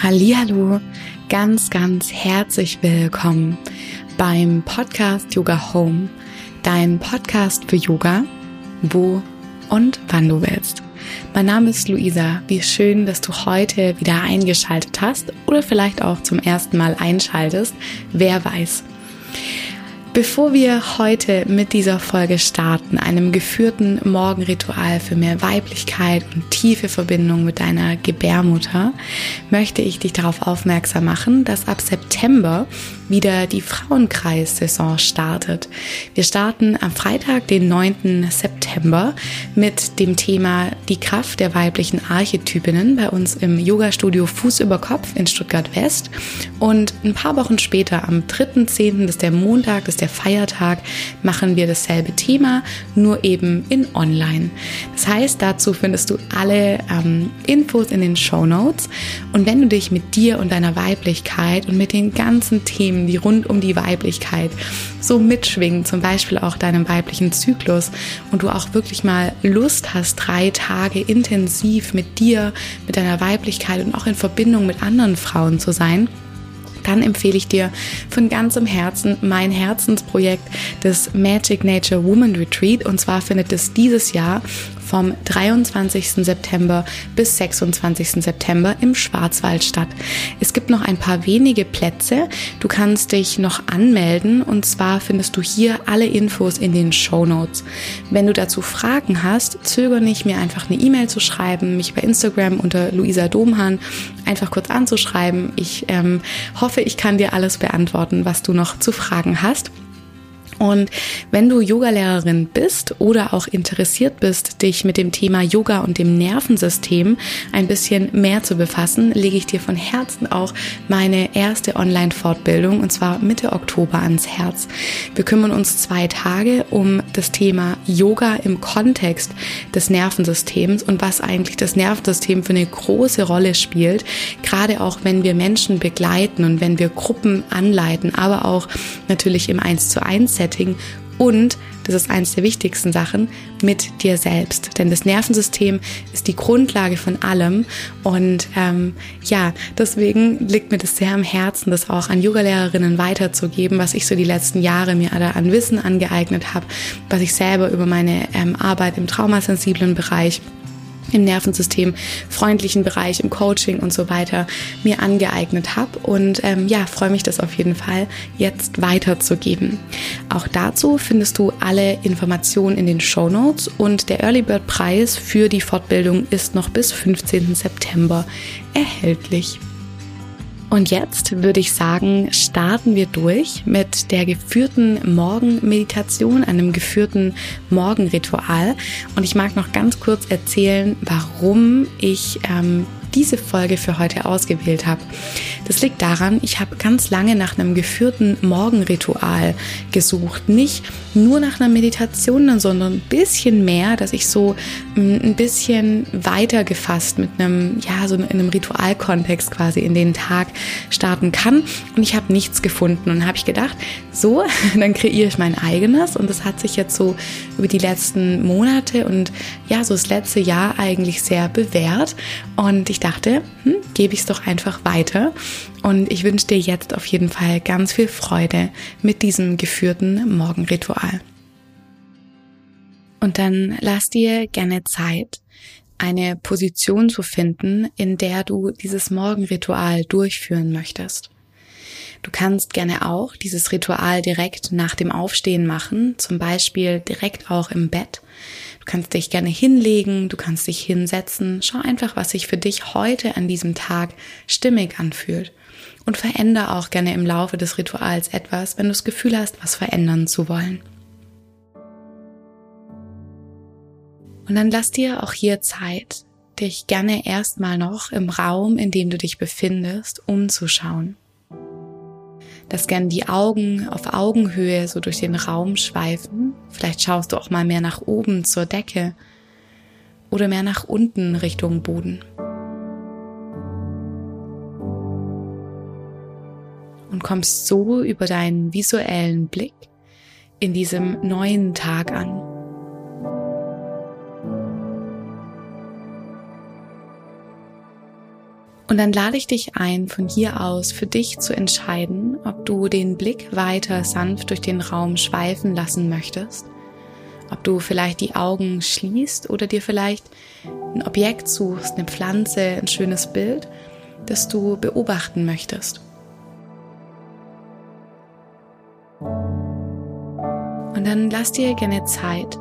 Hallihallo, ganz, ganz herzlich willkommen beim Podcast Yoga Home, dein Podcast für Yoga, wo und wann du willst. Mein Name ist Luisa. Wie schön, dass du heute wieder eingeschaltet hast oder vielleicht auch zum ersten Mal einschaltest. Wer weiß. Bevor wir heute mit dieser Folge starten, einem geführten Morgenritual für mehr Weiblichkeit und tiefe Verbindung mit deiner Gebärmutter, möchte ich dich darauf aufmerksam machen, dass ab September wieder die Frauenkreis-Saison startet. Wir starten am Freitag, den 9. September, mit dem Thema die Kraft der weiblichen Archetypinnen bei uns im Yoga-Studio Fuß über Kopf in Stuttgart West. Und ein paar Wochen später, am 3.10., das ist der Montag, das ist der Feiertag, machen wir dasselbe Thema, nur eben in online. Das heißt, dazu findest du alle ähm, Infos in den Show Notes. Und wenn du dich mit dir und deiner Weiblichkeit und mit den ganzen Themen die rund um die Weiblichkeit so mitschwingen, zum Beispiel auch deinem weiblichen Zyklus und du auch wirklich mal Lust hast, drei Tage intensiv mit dir, mit deiner Weiblichkeit und auch in Verbindung mit anderen Frauen zu sein, dann empfehle ich dir von ganzem Herzen mein Herzensprojekt des Magic Nature Woman Retreat. Und zwar findet es dieses Jahr vom 23. September bis 26. September im Schwarzwald statt. Es gibt noch ein paar wenige Plätze. Du kannst dich noch anmelden und zwar findest du hier alle Infos in den Show Notes. Wenn du dazu Fragen hast, zögere nicht, mir einfach eine E-Mail zu schreiben, mich bei Instagram unter Luisa Domhan einfach kurz anzuschreiben. Ich ähm, hoffe, ich kann dir alles beantworten, was du noch zu fragen hast. Und wenn du Yogalehrerin bist oder auch interessiert bist, dich mit dem Thema Yoga und dem Nervensystem ein bisschen mehr zu befassen, lege ich dir von Herzen auch meine erste Online-Fortbildung und zwar Mitte Oktober ans Herz. Wir kümmern uns zwei Tage um das Thema Yoga im Kontext des Nervensystems und was eigentlich das Nervensystem für eine große Rolle spielt, gerade auch wenn wir Menschen begleiten und wenn wir Gruppen anleiten, aber auch natürlich im 1 zu 1 Setting Setting und, das ist eines der wichtigsten Sachen, mit dir selbst. Denn das Nervensystem ist die Grundlage von allem. Und ähm, ja, deswegen liegt mir das sehr am Herzen, das auch an Yogalehrerinnen weiterzugeben, was ich so die letzten Jahre mir an Wissen angeeignet habe, was ich selber über meine ähm, Arbeit im traumasensiblen Bereich im Nervensystem, freundlichen Bereich, im Coaching und so weiter mir angeeignet habe. Und ähm, ja, freue mich das auf jeden Fall jetzt weiterzugeben. Auch dazu findest du alle Informationen in den Show Notes und der Early Bird Preis für die Fortbildung ist noch bis 15. September erhältlich. Und jetzt würde ich sagen, starten wir durch mit der geführten Morgenmeditation, einem geführten Morgenritual. Und ich mag noch ganz kurz erzählen, warum ich ähm, diese Folge für heute ausgewählt habe. Das liegt daran, ich habe ganz lange nach einem geführten Morgenritual gesucht. Nicht nur nach einer Meditation, sondern ein bisschen mehr, dass ich so mm, ein bisschen weiter gefasst mit einem, ja, so in einem Ritualkontext quasi in den Tag starten kann. Und ich habe nichts gefunden und habe ich gedacht, so, dann kreiere ich mein eigenes. Und das hat sich jetzt so über die letzten Monate und ja, so das letzte Jahr eigentlich sehr bewährt. Und ich dachte, hm, gebe ich es doch einfach weiter. Und ich wünsche dir jetzt auf jeden Fall ganz viel Freude mit diesem geführten Morgenritual. Und dann lass dir gerne Zeit, eine Position zu finden, in der du dieses Morgenritual durchführen möchtest. Du kannst gerne auch dieses Ritual direkt nach dem Aufstehen machen, zum Beispiel direkt auch im Bett. Du kannst dich gerne hinlegen, du kannst dich hinsetzen. Schau einfach, was sich für dich heute an diesem Tag stimmig anfühlt. Und veränder auch gerne im Laufe des Rituals etwas, wenn du das Gefühl hast, was verändern zu wollen. Und dann lass dir auch hier Zeit, dich gerne erstmal noch im Raum, in dem du dich befindest, umzuschauen. Lass gerne die Augen auf Augenhöhe so durch den Raum schweifen. Vielleicht schaust du auch mal mehr nach oben zur Decke oder mehr nach unten Richtung Boden. Und kommst so über deinen visuellen Blick in diesem neuen Tag an. Und dann lade ich dich ein, von hier aus für dich zu entscheiden, ob du den Blick weiter sanft durch den Raum schweifen lassen möchtest, ob du vielleicht die Augen schließt oder dir vielleicht ein Objekt suchst, eine Pflanze, ein schönes Bild, das du beobachten möchtest. Und dann lass dir gerne Zeit,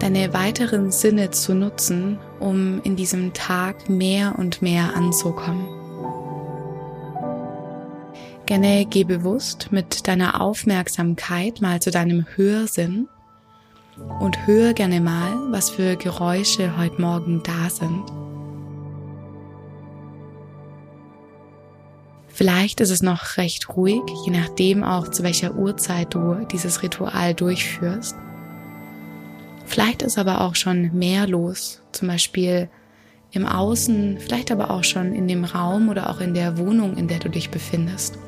deine weiteren Sinne zu nutzen, um in diesem Tag mehr und mehr anzukommen. Gerne geh bewusst mit deiner Aufmerksamkeit mal zu deinem Hörsinn und hör gerne mal, was für Geräusche heute Morgen da sind. Vielleicht ist es noch recht ruhig, je nachdem auch zu welcher Uhrzeit du dieses Ritual durchführst. Vielleicht ist aber auch schon mehr los, zum Beispiel im Außen, vielleicht aber auch schon in dem Raum oder auch in der Wohnung, in der du dich befindest.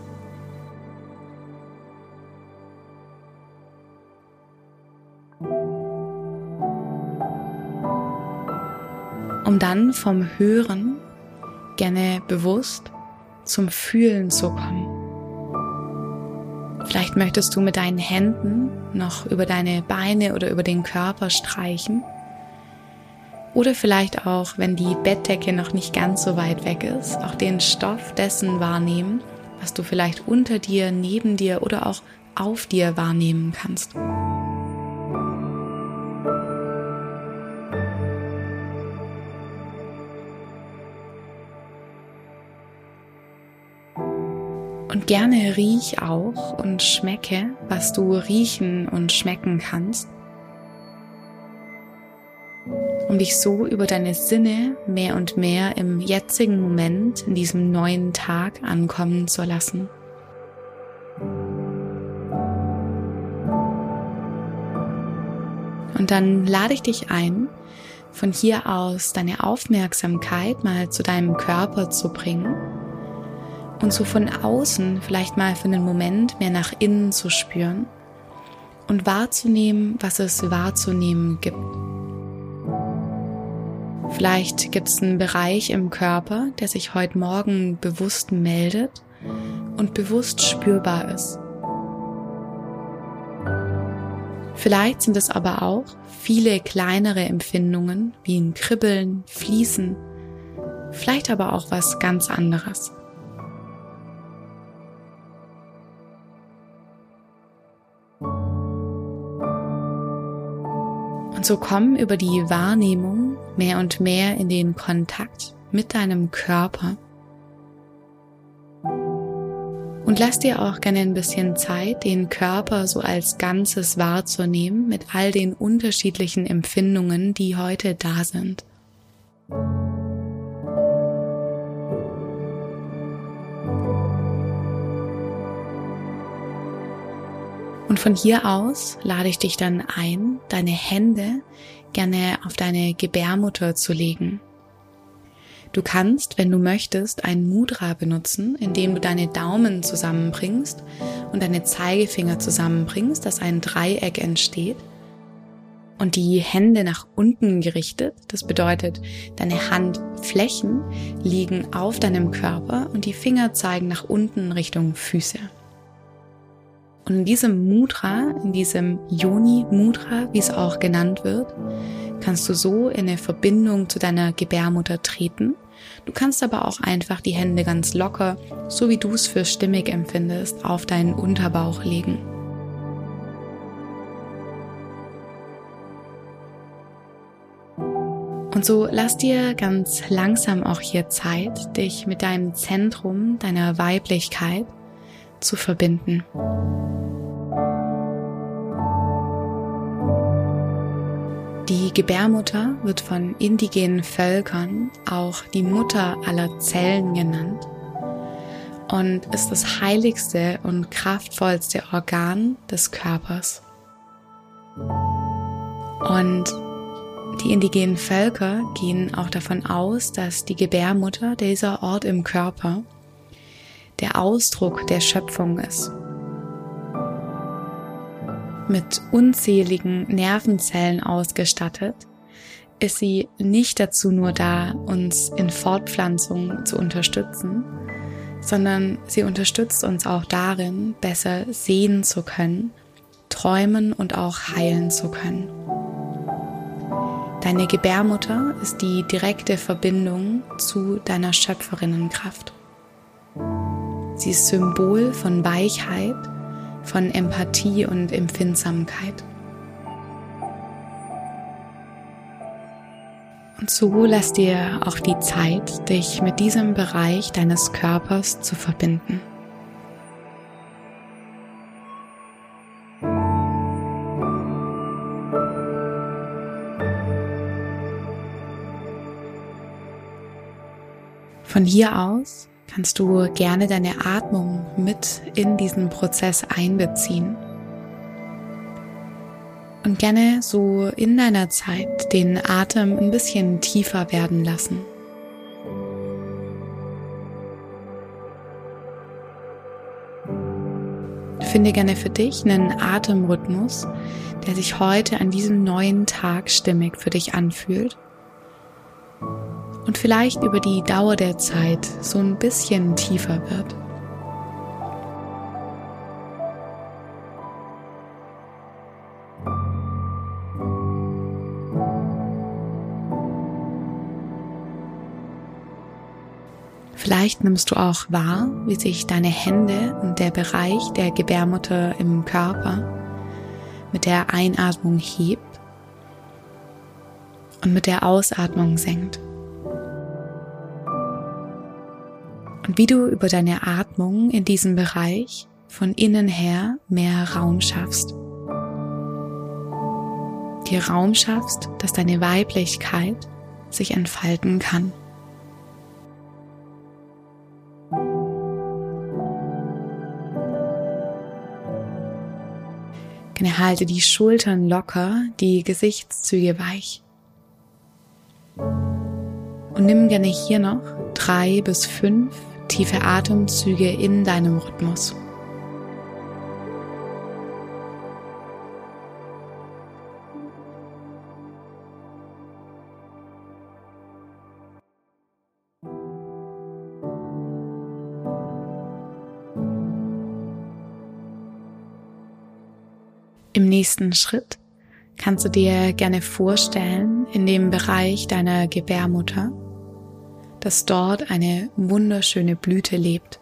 Um dann vom Hören gerne bewusst zum Fühlen zu kommen. Vielleicht möchtest du mit deinen Händen noch über deine Beine oder über den Körper streichen. Oder vielleicht auch, wenn die Bettdecke noch nicht ganz so weit weg ist, auch den Stoff dessen wahrnehmen, was du vielleicht unter dir, neben dir oder auch auf dir wahrnehmen kannst. Und gerne riech auch und schmecke, was du riechen und schmecken kannst, um dich so über deine Sinne mehr und mehr im jetzigen Moment, in diesem neuen Tag ankommen zu lassen. Und dann lade ich dich ein, von hier aus deine Aufmerksamkeit mal zu deinem Körper zu bringen und so von außen vielleicht mal für einen Moment mehr nach innen zu spüren und wahrzunehmen, was es wahrzunehmen gibt. Vielleicht gibt es einen Bereich im Körper, der sich heute Morgen bewusst meldet und bewusst spürbar ist. Vielleicht sind es aber auch viele kleinere Empfindungen wie ein Kribbeln, Fließen, vielleicht aber auch was ganz anderes. Und so komm über die Wahrnehmung mehr und mehr in den Kontakt mit deinem Körper. Und lass dir auch gerne ein bisschen Zeit, den Körper so als Ganzes wahrzunehmen mit all den unterschiedlichen Empfindungen, die heute da sind. Und von hier aus lade ich dich dann ein, deine Hände gerne auf deine Gebärmutter zu legen. Du kannst, wenn du möchtest, ein Mudra benutzen, indem du deine Daumen zusammenbringst und deine Zeigefinger zusammenbringst, dass ein Dreieck entsteht. Und die Hände nach unten gerichtet, das bedeutet, deine Handflächen liegen auf deinem Körper und die Finger zeigen nach unten Richtung Füße. Und in diesem Mudra, in diesem Yoni Mudra, wie es auch genannt wird, kannst du so in eine Verbindung zu deiner Gebärmutter treten. Du kannst aber auch einfach die Hände ganz locker, so wie du es für stimmig empfindest, auf deinen Unterbauch legen. Und so lass dir ganz langsam auch hier Zeit, dich mit deinem Zentrum, deiner Weiblichkeit zu verbinden. Die Gebärmutter wird von indigenen Völkern auch die Mutter aller Zellen genannt und ist das heiligste und kraftvollste Organ des Körpers. Und die indigenen Völker gehen auch davon aus, dass die Gebärmutter dieser Ort im Körper der Ausdruck der Schöpfung ist. Mit unzähligen Nervenzellen ausgestattet, ist sie nicht dazu nur da, uns in Fortpflanzung zu unterstützen, sondern sie unterstützt uns auch darin, besser sehen zu können, träumen und auch heilen zu können. Deine Gebärmutter ist die direkte Verbindung zu deiner Schöpferinnenkraft. Sie ist Symbol von Weichheit, von Empathie und Empfindsamkeit. Und so lass dir auch die Zeit, dich mit diesem Bereich deines Körpers zu verbinden. Von hier aus kannst du gerne deine Atmung mit in diesen Prozess einbeziehen und gerne so in deiner Zeit den Atem ein bisschen tiefer werden lassen. Finde gerne für dich einen Atemrhythmus, der sich heute an diesem neuen Tag stimmig für dich anfühlt und vielleicht über die Dauer der Zeit so ein bisschen tiefer wird. Vielleicht nimmst du auch wahr, wie sich deine Hände und der Bereich der Gebärmutter im Körper mit der Einatmung hebt und mit der Ausatmung senkt. Und wie du über deine Atmung in diesem Bereich von innen her mehr Raum schaffst. Dir Raum schaffst, dass deine Weiblichkeit sich entfalten kann. Halte die Schultern locker, die Gesichtszüge weich. Und nimm gerne hier noch drei bis fünf tiefe Atemzüge in deinem Rhythmus. Im nächsten Schritt kannst du dir gerne vorstellen, in dem Bereich deiner Gebärmutter, dass dort eine wunderschöne Blüte lebt.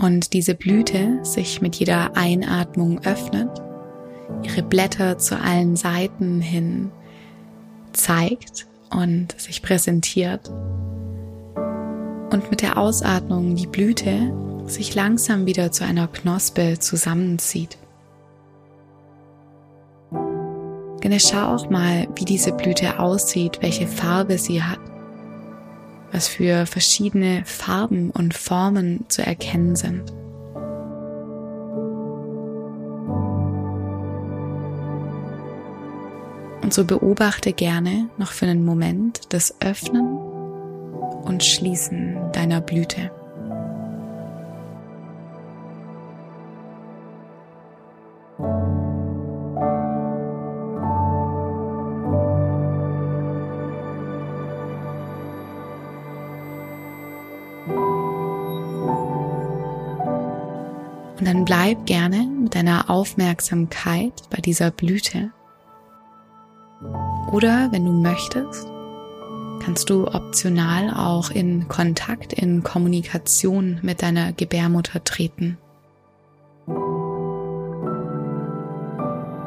Und diese Blüte sich mit jeder Einatmung öffnet, ihre Blätter zu allen Seiten hin zeigt und sich präsentiert. Und mit der Ausatmung die Blüte sich langsam wieder zu einer Knospe zusammenzieht. Gerne schau auch mal, wie diese Blüte aussieht, welche Farbe sie hat, was für verschiedene Farben und Formen zu erkennen sind. Und so beobachte gerne noch für einen Moment das Öffnen und Schließen deiner Blüte. Bleib gerne mit deiner Aufmerksamkeit bei dieser Blüte. Oder wenn du möchtest, kannst du optional auch in Kontakt, in Kommunikation mit deiner Gebärmutter treten.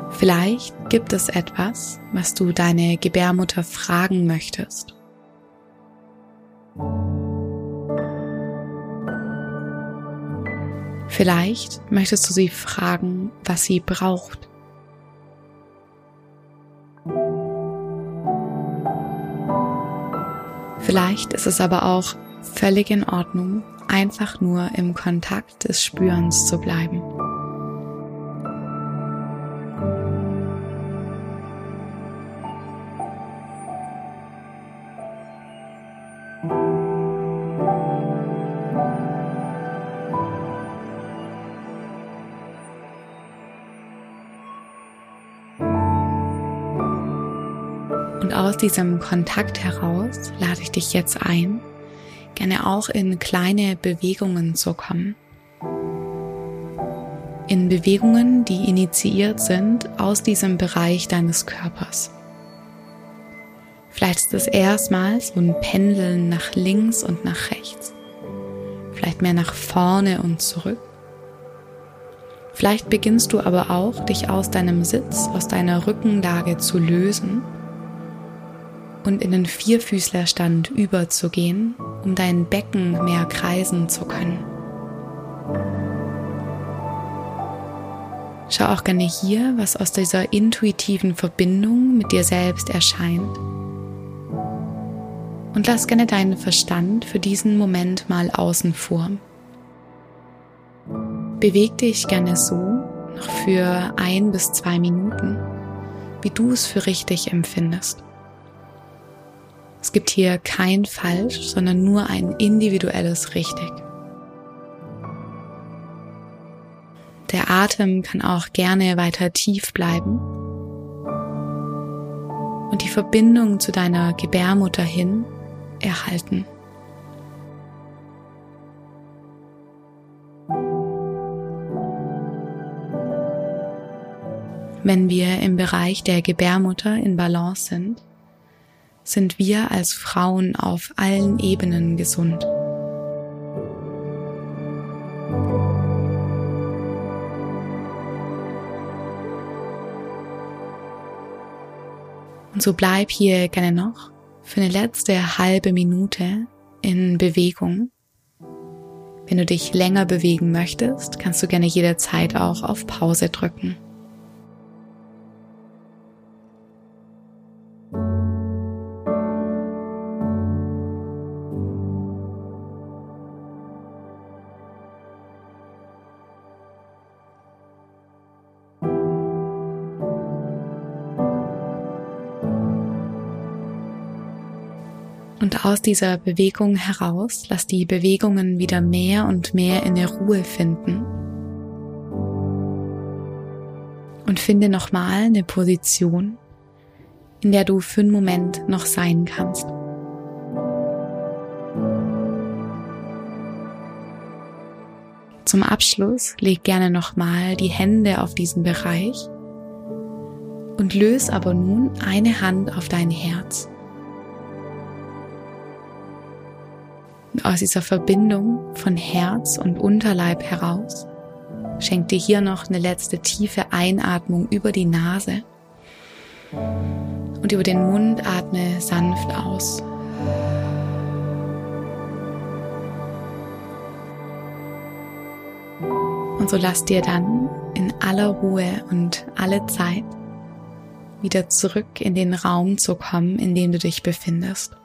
Vielleicht gibt es etwas, was du deine Gebärmutter fragen möchtest. Vielleicht möchtest du sie fragen, was sie braucht. Vielleicht ist es aber auch völlig in Ordnung, einfach nur im Kontakt des Spürens zu bleiben. Und aus diesem Kontakt heraus lade ich dich jetzt ein, gerne auch in kleine Bewegungen zu kommen. In Bewegungen, die initiiert sind aus diesem Bereich deines Körpers. Vielleicht ist es erstmals so ein Pendeln nach links und nach rechts. Vielleicht mehr nach vorne und zurück. Vielleicht beginnst du aber auch, dich aus deinem Sitz, aus deiner Rückenlage zu lösen und in den Vierfüßlerstand überzugehen, um dein Becken mehr kreisen zu können. Schau auch gerne hier, was aus dieser intuitiven Verbindung mit dir selbst erscheint. Und lass gerne deinen Verstand für diesen Moment mal außen vor. Beweg dich gerne so noch für ein bis zwei Minuten, wie du es für richtig empfindest. Es gibt hier kein Falsch, sondern nur ein individuelles Richtig. Der Atem kann auch gerne weiter tief bleiben. Und die Verbindung zu deiner Gebärmutter hin erhalten. Wenn wir im Bereich der Gebärmutter in Balance sind, sind wir als Frauen auf allen Ebenen gesund. Und so bleib hier gerne noch für eine letzte halbe Minute in Bewegung. Wenn du dich länger bewegen möchtest, kannst du gerne jederzeit auch auf Pause drücken. Aus dieser Bewegung heraus lass die Bewegungen wieder mehr und mehr in der Ruhe finden. Und finde nochmal eine Position, in der du für einen Moment noch sein kannst. Zum Abschluss leg gerne nochmal die Hände auf diesen Bereich und löse aber nun eine Hand auf dein Herz. Aus dieser Verbindung von Herz und Unterleib heraus schenk dir hier noch eine letzte tiefe Einatmung über die Nase und über den Mund atme sanft aus. Und so lass dir dann in aller Ruhe und alle Zeit wieder zurück in den Raum zu kommen, in dem du dich befindest.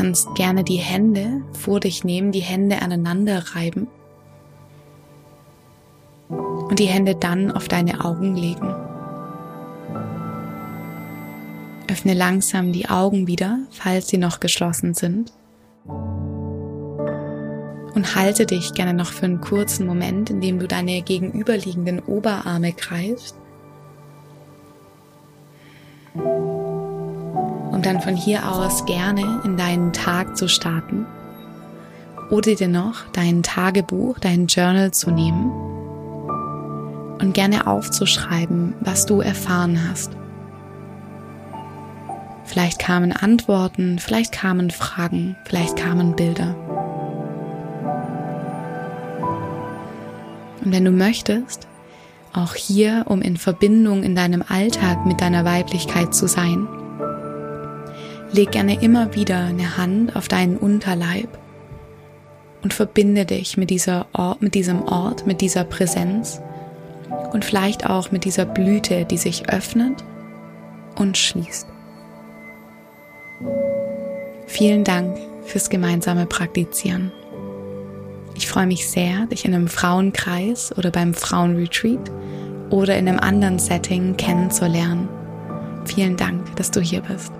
Kannst gerne die Hände vor dich nehmen, die Hände aneinander reiben und die Hände dann auf deine Augen legen. Öffne langsam die Augen wieder, falls sie noch geschlossen sind. Und halte dich gerne noch für einen kurzen Moment, in dem du deine gegenüberliegenden Oberarme greifst um dann von hier aus gerne in deinen Tag zu starten oder dir noch dein Tagebuch, dein Journal zu nehmen und gerne aufzuschreiben, was du erfahren hast. Vielleicht kamen Antworten, vielleicht kamen Fragen, vielleicht kamen Bilder. Und wenn du möchtest, auch hier, um in Verbindung in deinem Alltag mit deiner Weiblichkeit zu sein, Leg gerne immer wieder eine Hand auf deinen Unterleib und verbinde dich mit dieser Ort, mit diesem Ort, mit dieser Präsenz und vielleicht auch mit dieser Blüte, die sich öffnet und schließt. Vielen Dank fürs gemeinsame Praktizieren. Ich freue mich sehr, dich in einem Frauenkreis oder beim Frauenretreat oder in einem anderen Setting kennenzulernen. Vielen Dank, dass du hier bist.